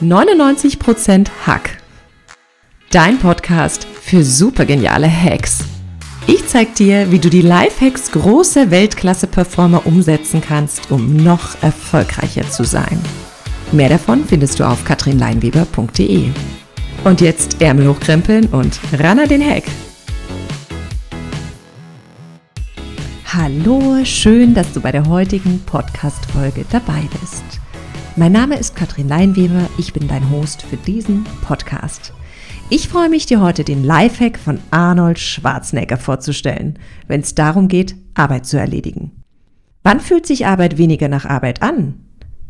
99% Hack. Dein Podcast für supergeniale Hacks. Ich zeig dir, wie du die Lifehacks großer Weltklasse-Performer umsetzen kannst, um noch erfolgreicher zu sein. Mehr davon findest du auf katrinleinweber.de. Und jetzt Ärmel hochkrempeln und ran an den Hack. Hallo, schön, dass du bei der heutigen Podcast-Folge dabei bist. Mein Name ist Katrin Leinweber, ich bin dein Host für diesen Podcast. Ich freue mich, dir heute den Lifehack von Arnold Schwarzenegger vorzustellen, wenn es darum geht, Arbeit zu erledigen. Wann fühlt sich Arbeit weniger nach Arbeit an?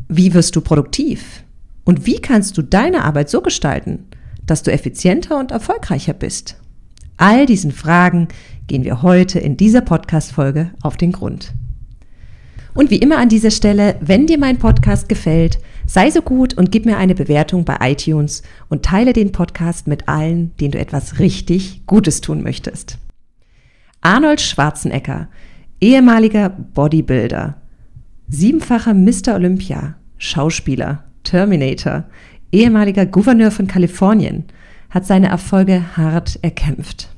Wie wirst du produktiv? Und wie kannst du deine Arbeit so gestalten, dass du effizienter und erfolgreicher bist? All diesen Fragen gehen wir heute in dieser Podcast-Folge auf den Grund. Und wie immer an dieser Stelle, wenn dir mein Podcast gefällt, sei so gut und gib mir eine Bewertung bei iTunes und teile den Podcast mit allen, denen du etwas richtig Gutes tun möchtest. Arnold Schwarzenegger, ehemaliger Bodybuilder, siebenfacher Mr. Olympia, Schauspieler, Terminator, ehemaliger Gouverneur von Kalifornien, hat seine Erfolge hart erkämpft.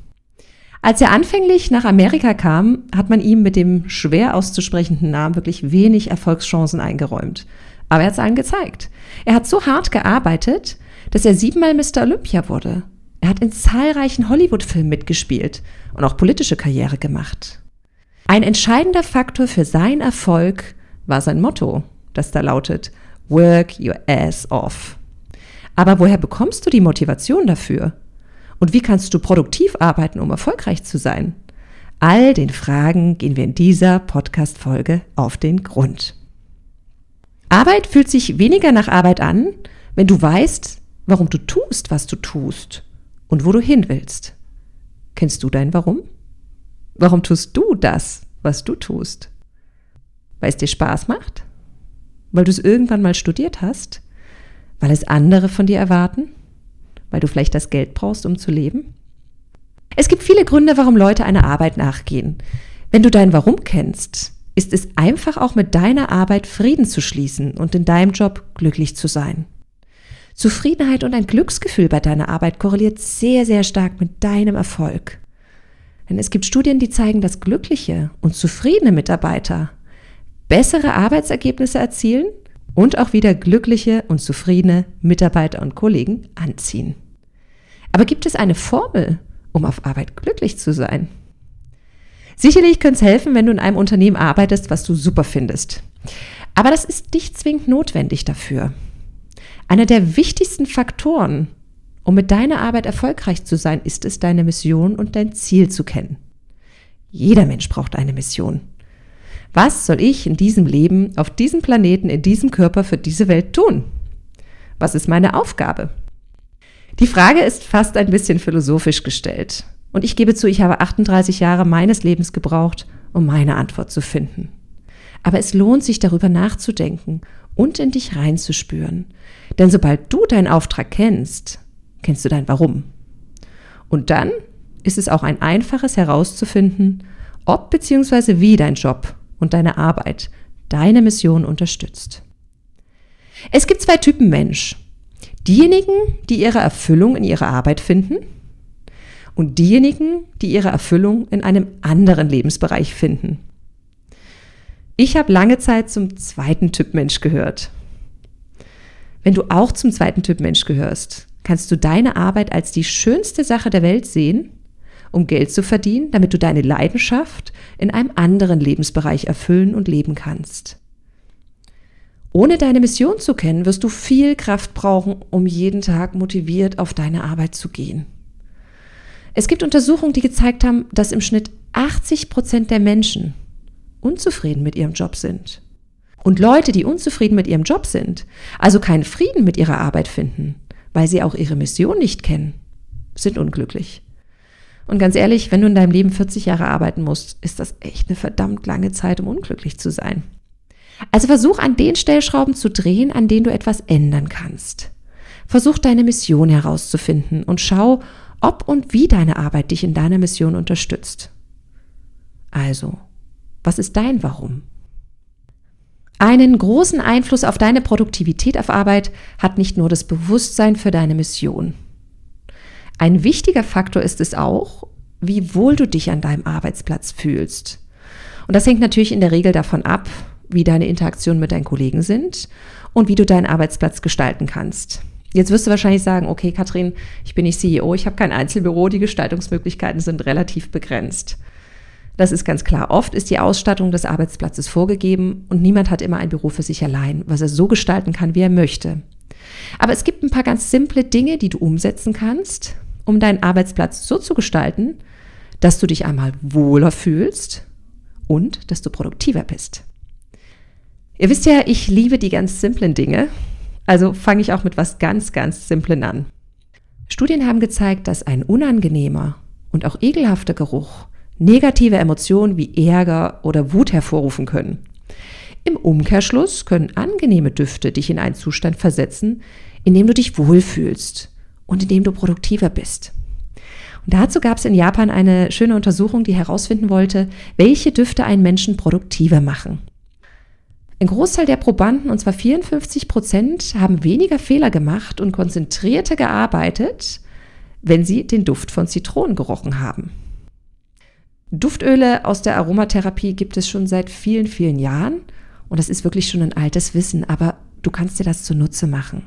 Als er anfänglich nach Amerika kam, hat man ihm mit dem schwer auszusprechenden Namen wirklich wenig Erfolgschancen eingeräumt. Aber er hat es allen gezeigt. Er hat so hart gearbeitet, dass er siebenmal Mr. Olympia wurde. Er hat in zahlreichen Hollywood-Filmen mitgespielt und auch politische Karriere gemacht. Ein entscheidender Faktor für seinen Erfolg war sein Motto, das da lautet Work your ass off. Aber woher bekommst du die Motivation dafür? Und wie kannst du produktiv arbeiten, um erfolgreich zu sein? All den Fragen gehen wir in dieser Podcast-Folge auf den Grund. Arbeit fühlt sich weniger nach Arbeit an, wenn du weißt, warum du tust, was du tust und wo du hin willst. Kennst du dein Warum? Warum tust du das, was du tust? Weil es dir Spaß macht? Weil du es irgendwann mal studiert hast? Weil es andere von dir erwarten? Weil du vielleicht das Geld brauchst, um zu leben? Es gibt viele Gründe, warum Leute einer Arbeit nachgehen. Wenn du dein Warum kennst, ist es einfach auch mit deiner Arbeit Frieden zu schließen und in deinem Job glücklich zu sein. Zufriedenheit und ein Glücksgefühl bei deiner Arbeit korreliert sehr, sehr stark mit deinem Erfolg. Denn es gibt Studien, die zeigen, dass glückliche und zufriedene Mitarbeiter bessere Arbeitsergebnisse erzielen und auch wieder glückliche und zufriedene Mitarbeiter und Kollegen anziehen. Aber gibt es eine Formel, um auf Arbeit glücklich zu sein? Sicherlich könnte es helfen, wenn du in einem Unternehmen arbeitest, was du super findest. Aber das ist nicht zwingend notwendig dafür. Einer der wichtigsten Faktoren, um mit deiner Arbeit erfolgreich zu sein, ist es, deine Mission und dein Ziel zu kennen. Jeder Mensch braucht eine Mission. Was soll ich in diesem Leben, auf diesem Planeten, in diesem Körper für diese Welt tun? Was ist meine Aufgabe? Die Frage ist fast ein bisschen philosophisch gestellt. Und ich gebe zu, ich habe 38 Jahre meines Lebens gebraucht, um meine Antwort zu finden. Aber es lohnt sich darüber nachzudenken und in dich reinzuspüren. Denn sobald du deinen Auftrag kennst, kennst du dein Warum. Und dann ist es auch ein einfaches herauszufinden, ob bzw. wie dein Job und deine Arbeit deine Mission unterstützt. Es gibt zwei Typen Mensch. Diejenigen, die ihre Erfüllung in ihrer Arbeit finden und diejenigen, die ihre Erfüllung in einem anderen Lebensbereich finden. Ich habe lange Zeit zum zweiten Typ Mensch gehört. Wenn du auch zum zweiten Typ Mensch gehörst, kannst du deine Arbeit als die schönste Sache der Welt sehen um Geld zu verdienen, damit du deine Leidenschaft in einem anderen Lebensbereich erfüllen und leben kannst. Ohne deine Mission zu kennen, wirst du viel Kraft brauchen, um jeden Tag motiviert auf deine Arbeit zu gehen. Es gibt Untersuchungen, die gezeigt haben, dass im Schnitt 80 Prozent der Menschen unzufrieden mit ihrem Job sind. Und Leute, die unzufrieden mit ihrem Job sind, also keinen Frieden mit ihrer Arbeit finden, weil sie auch ihre Mission nicht kennen, sind unglücklich. Und ganz ehrlich, wenn du in deinem Leben 40 Jahre arbeiten musst, ist das echt eine verdammt lange Zeit, um unglücklich zu sein. Also versuch an den Stellschrauben zu drehen, an denen du etwas ändern kannst. Versuch deine Mission herauszufinden und schau, ob und wie deine Arbeit dich in deiner Mission unterstützt. Also, was ist dein Warum? Einen großen Einfluss auf deine Produktivität auf Arbeit hat nicht nur das Bewusstsein für deine Mission. Ein wichtiger Faktor ist es auch, wie wohl du dich an deinem Arbeitsplatz fühlst. Und das hängt natürlich in der Regel davon ab, wie deine Interaktionen mit deinen Kollegen sind und wie du deinen Arbeitsplatz gestalten kannst. Jetzt wirst du wahrscheinlich sagen, okay, Katrin, ich bin nicht CEO, ich habe kein Einzelbüro, die Gestaltungsmöglichkeiten sind relativ begrenzt. Das ist ganz klar. Oft ist die Ausstattung des Arbeitsplatzes vorgegeben und niemand hat immer ein Büro für sich allein, was er so gestalten kann, wie er möchte. Aber es gibt ein paar ganz simple Dinge, die du umsetzen kannst, um deinen Arbeitsplatz so zu gestalten, dass du dich einmal wohler fühlst und dass du produktiver bist. Ihr wisst ja, ich liebe die ganz simplen Dinge, also fange ich auch mit was ganz, ganz Simplen an. Studien haben gezeigt, dass ein unangenehmer und auch ekelhafter Geruch negative Emotionen wie Ärger oder Wut hervorrufen können. Im Umkehrschluss können angenehme Düfte dich in einen Zustand versetzen, in dem du dich wohlfühlst und in dem du produktiver bist. Und dazu gab es in Japan eine schöne Untersuchung, die herausfinden wollte, welche Düfte einen Menschen produktiver machen. Ein Großteil der Probanden, und zwar 54 Prozent, haben weniger Fehler gemacht und konzentrierter gearbeitet, wenn sie den Duft von Zitronen gerochen haben. Duftöle aus der Aromatherapie gibt es schon seit vielen, vielen Jahren und das ist wirklich schon ein altes Wissen, aber du kannst dir das zunutze machen.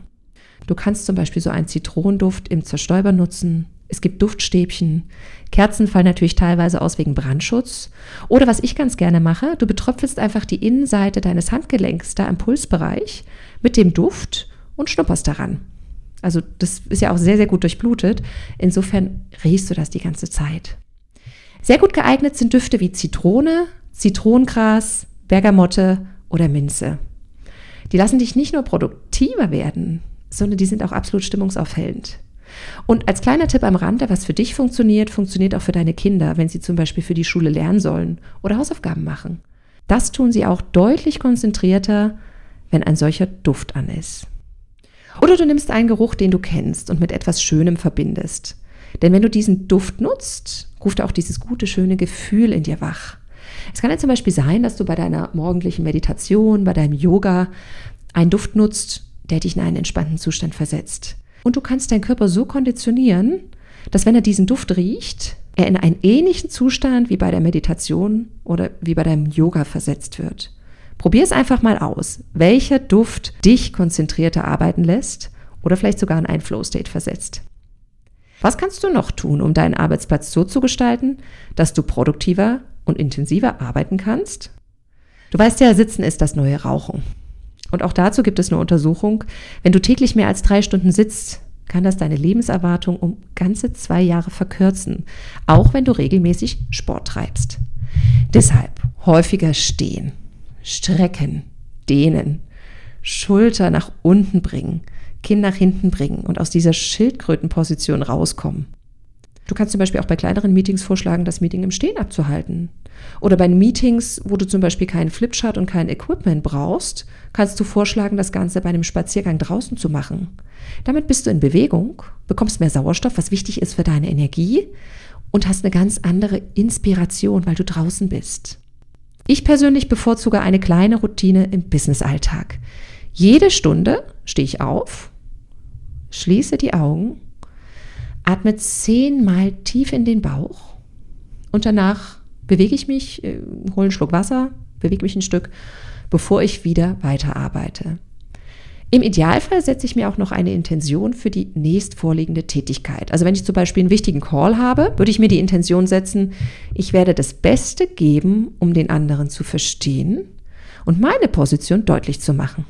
Du kannst zum Beispiel so einen Zitronenduft im Zerstäuber nutzen. Es gibt Duftstäbchen. Kerzen fallen natürlich teilweise aus wegen Brandschutz. Oder was ich ganz gerne mache, du betröpfelst einfach die Innenseite deines Handgelenks da im Pulsbereich mit dem Duft und schnupperst daran. Also das ist ja auch sehr, sehr gut durchblutet. Insofern riechst du das die ganze Zeit. Sehr gut geeignet sind Düfte wie Zitrone, Zitronengras, Bergamotte oder Minze. Die lassen dich nicht nur produktiver werden, sondern die sind auch absolut stimmungsaufhellend. Und als kleiner Tipp am Rande, was für dich funktioniert, funktioniert auch für deine Kinder, wenn sie zum Beispiel für die Schule lernen sollen oder Hausaufgaben machen. Das tun sie auch deutlich konzentrierter, wenn ein solcher Duft an ist. Oder du nimmst einen Geruch, den du kennst und mit etwas Schönem verbindest. Denn wenn du diesen Duft nutzt, ruft auch dieses gute, schöne Gefühl in dir wach. Es kann ja zum Beispiel sein, dass du bei deiner morgendlichen Meditation, bei deinem Yoga einen Duft nutzt, der dich in einen entspannten Zustand versetzt. Und du kannst deinen Körper so konditionieren, dass wenn er diesen Duft riecht, er in einen ähnlichen Zustand wie bei der Meditation oder wie bei deinem Yoga versetzt wird. Probier es einfach mal aus, welcher Duft dich konzentrierter arbeiten lässt oder vielleicht sogar in einen Flow-State versetzt. Was kannst du noch tun, um deinen Arbeitsplatz so zu gestalten, dass du produktiver und intensiver arbeiten kannst? Du weißt ja, Sitzen ist das neue Rauchen. Und auch dazu gibt es eine Untersuchung. Wenn du täglich mehr als drei Stunden sitzt, kann das deine Lebenserwartung um ganze zwei Jahre verkürzen, auch wenn du regelmäßig Sport treibst. Deshalb häufiger stehen, strecken, dehnen, Schulter nach unten bringen, Kinn nach hinten bringen und aus dieser Schildkrötenposition rauskommen. Du kannst zum Beispiel auch bei kleineren Meetings vorschlagen, das Meeting im Stehen abzuhalten. Oder bei Meetings, wo du zum Beispiel keinen Flipchart und kein Equipment brauchst, kannst du vorschlagen, das Ganze bei einem Spaziergang draußen zu machen. Damit bist du in Bewegung, bekommst mehr Sauerstoff, was wichtig ist für deine Energie und hast eine ganz andere Inspiration, weil du draußen bist. Ich persönlich bevorzuge eine kleine Routine im Businessalltag. Jede Stunde stehe ich auf, schließe die Augen, atme zehnmal tief in den Bauch und danach bewege ich mich, äh, hole einen Schluck Wasser, bewege mich ein Stück, bevor ich wieder weiterarbeite. Im Idealfall setze ich mir auch noch eine Intention für die nächstvorliegende Tätigkeit. Also wenn ich zum Beispiel einen wichtigen Call habe, würde ich mir die Intention setzen, ich werde das Beste geben, um den anderen zu verstehen und meine Position deutlich zu machen.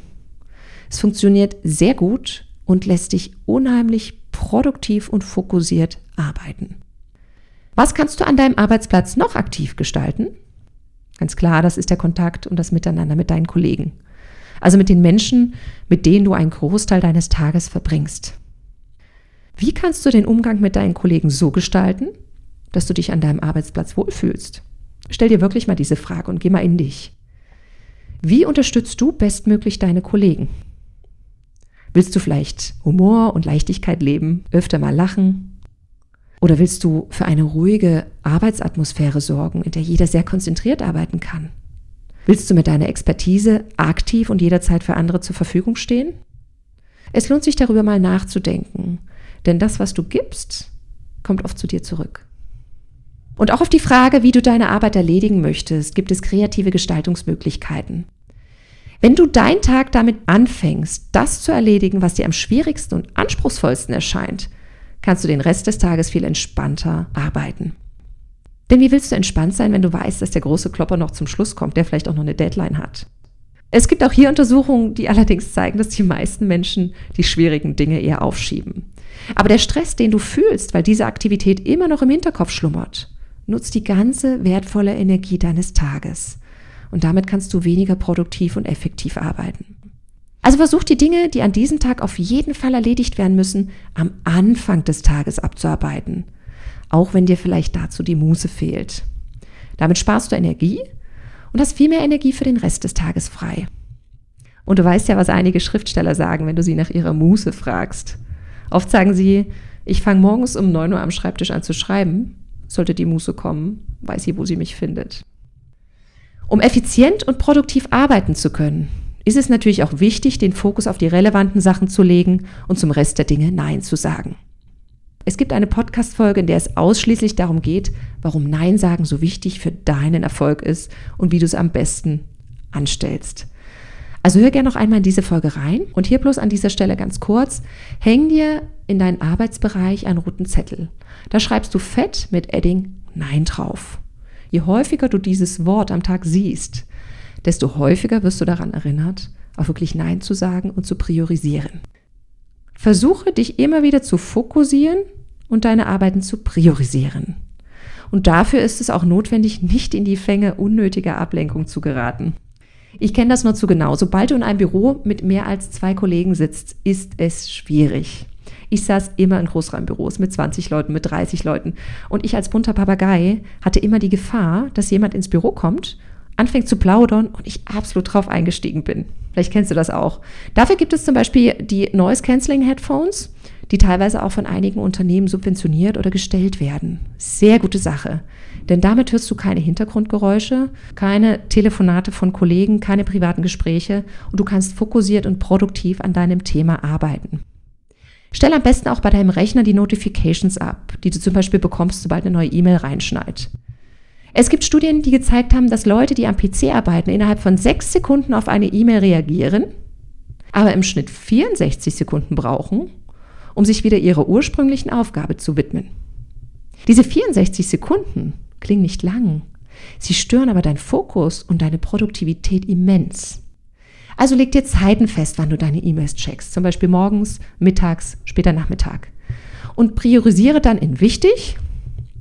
Es funktioniert sehr gut und lässt dich unheimlich produktiv und fokussiert arbeiten. Was kannst du an deinem Arbeitsplatz noch aktiv gestalten? Ganz klar, das ist der Kontakt und das Miteinander mit deinen Kollegen. Also mit den Menschen, mit denen du einen Großteil deines Tages verbringst. Wie kannst du den Umgang mit deinen Kollegen so gestalten, dass du dich an deinem Arbeitsplatz wohlfühlst? Stell dir wirklich mal diese Frage und geh mal in dich. Wie unterstützt du bestmöglich deine Kollegen? Willst du vielleicht Humor und Leichtigkeit leben, öfter mal lachen? Oder willst du für eine ruhige Arbeitsatmosphäre sorgen, in der jeder sehr konzentriert arbeiten kann? Willst du mit deiner Expertise aktiv und jederzeit für andere zur Verfügung stehen? Es lohnt sich darüber mal nachzudenken, denn das, was du gibst, kommt oft zu dir zurück. Und auch auf die Frage, wie du deine Arbeit erledigen möchtest, gibt es kreative Gestaltungsmöglichkeiten. Wenn du deinen Tag damit anfängst, das zu erledigen, was dir am schwierigsten und anspruchsvollsten erscheint, kannst du den Rest des Tages viel entspannter arbeiten. Denn wie willst du entspannt sein, wenn du weißt, dass der große Klopper noch zum Schluss kommt, der vielleicht auch noch eine Deadline hat? Es gibt auch hier Untersuchungen, die allerdings zeigen, dass die meisten Menschen die schwierigen Dinge eher aufschieben. Aber der Stress, den du fühlst, weil diese Aktivität immer noch im Hinterkopf schlummert, nutzt die ganze wertvolle Energie deines Tages. Und damit kannst du weniger produktiv und effektiv arbeiten. Also versuch die Dinge, die an diesem Tag auf jeden Fall erledigt werden müssen, am Anfang des Tages abzuarbeiten. Auch wenn dir vielleicht dazu die Muße fehlt. Damit sparst du Energie und hast viel mehr Energie für den Rest des Tages frei. Und du weißt ja, was einige Schriftsteller sagen, wenn du sie nach ihrer Muße fragst. Oft sagen sie, ich fange morgens um 9 Uhr am Schreibtisch an zu schreiben sollte die Muße kommen, weiß sie, wo sie mich findet. Um effizient und produktiv arbeiten zu können, ist es natürlich auch wichtig, den Fokus auf die relevanten Sachen zu legen und zum Rest der Dinge Nein zu sagen. Es gibt eine Podcast-Folge, in der es ausschließlich darum geht, warum Nein sagen so wichtig für deinen Erfolg ist und wie du es am besten anstellst. Also hör gerne noch einmal in diese Folge rein und hier bloß an dieser Stelle ganz kurz, häng dir in deinen Arbeitsbereich einen roten Zettel. Da schreibst du fett mit Edding Nein drauf. Je häufiger du dieses Wort am Tag siehst, desto häufiger wirst du daran erinnert, auch wirklich Nein zu sagen und zu priorisieren. Versuche dich immer wieder zu fokussieren und deine Arbeiten zu priorisieren. Und dafür ist es auch notwendig, nicht in die Fänge unnötiger Ablenkung zu geraten. Ich kenne das nur zu genau. Sobald du in einem Büro mit mehr als zwei Kollegen sitzt, ist es schwierig. Ich saß immer in Großraumbüros mit 20 Leuten, mit 30 Leuten. Und ich als bunter Papagei hatte immer die Gefahr, dass jemand ins Büro kommt, anfängt zu plaudern und ich absolut drauf eingestiegen bin. Vielleicht kennst du das auch. Dafür gibt es zum Beispiel die Noise Cancelling Headphones, die teilweise auch von einigen Unternehmen subventioniert oder gestellt werden. Sehr gute Sache. Denn damit hörst du keine Hintergrundgeräusche, keine Telefonate von Kollegen, keine privaten Gespräche und du kannst fokussiert und produktiv an deinem Thema arbeiten. Stell am besten auch bei deinem Rechner die Notifications ab, die du zum Beispiel bekommst, sobald eine neue E-Mail reinschneit. Es gibt Studien, die gezeigt haben, dass Leute, die am PC arbeiten, innerhalb von sechs Sekunden auf eine E-Mail reagieren, aber im Schnitt 64 Sekunden brauchen, um sich wieder ihrer ursprünglichen Aufgabe zu widmen. Diese 64 Sekunden klingen nicht lang. Sie stören aber deinen Fokus und deine Produktivität immens. Also leg dir Zeiten fest, wann du deine E-Mails checkst, zum Beispiel morgens, mittags, später Nachmittag. Und priorisiere dann in wichtig,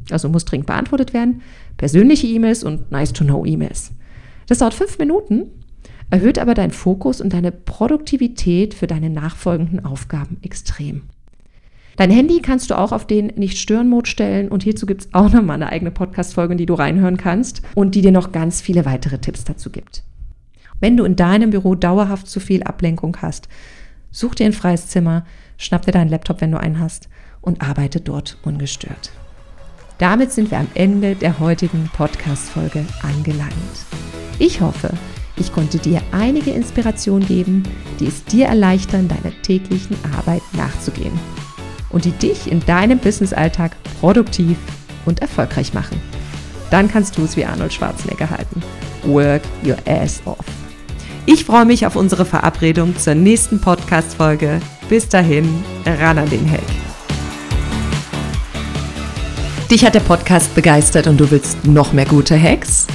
also muss dringend beantwortet werden, persönliche E-Mails und nice-to-know-E-Mails. Das dauert fünf Minuten, erhöht aber deinen Fokus und deine Produktivität für deine nachfolgenden Aufgaben extrem. Dein Handy kannst du auch auf den Nicht-Stören-Mode stellen und hierzu gibt es auch nochmal eine eigene Podcast-Folge, in die du reinhören kannst und die dir noch ganz viele weitere Tipps dazu gibt. Wenn du in deinem Büro dauerhaft zu viel Ablenkung hast, such dir ein freies Zimmer, schnapp dir deinen Laptop, wenn du einen hast und arbeite dort ungestört. Damit sind wir am Ende der heutigen Podcast-Folge angelangt. Ich hoffe, ich konnte dir einige Inspirationen geben, die es dir erleichtern, deiner täglichen Arbeit nachzugehen und die dich in deinem Businessalltag produktiv und erfolgreich machen. Dann kannst du es wie Arnold Schwarzenegger halten. Work your ass off. Ich freue mich auf unsere Verabredung zur nächsten Podcast-Folge. Bis dahin, ran an den Hack. Dich hat der Podcast begeistert und du willst noch mehr gute Hacks?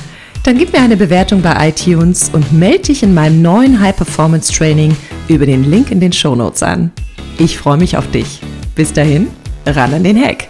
Dann gib mir eine Bewertung bei iTunes und melde dich in meinem neuen High Performance Training über den Link in den Show Notes an. Ich freue mich auf dich. Bis dahin, ran an den Hack.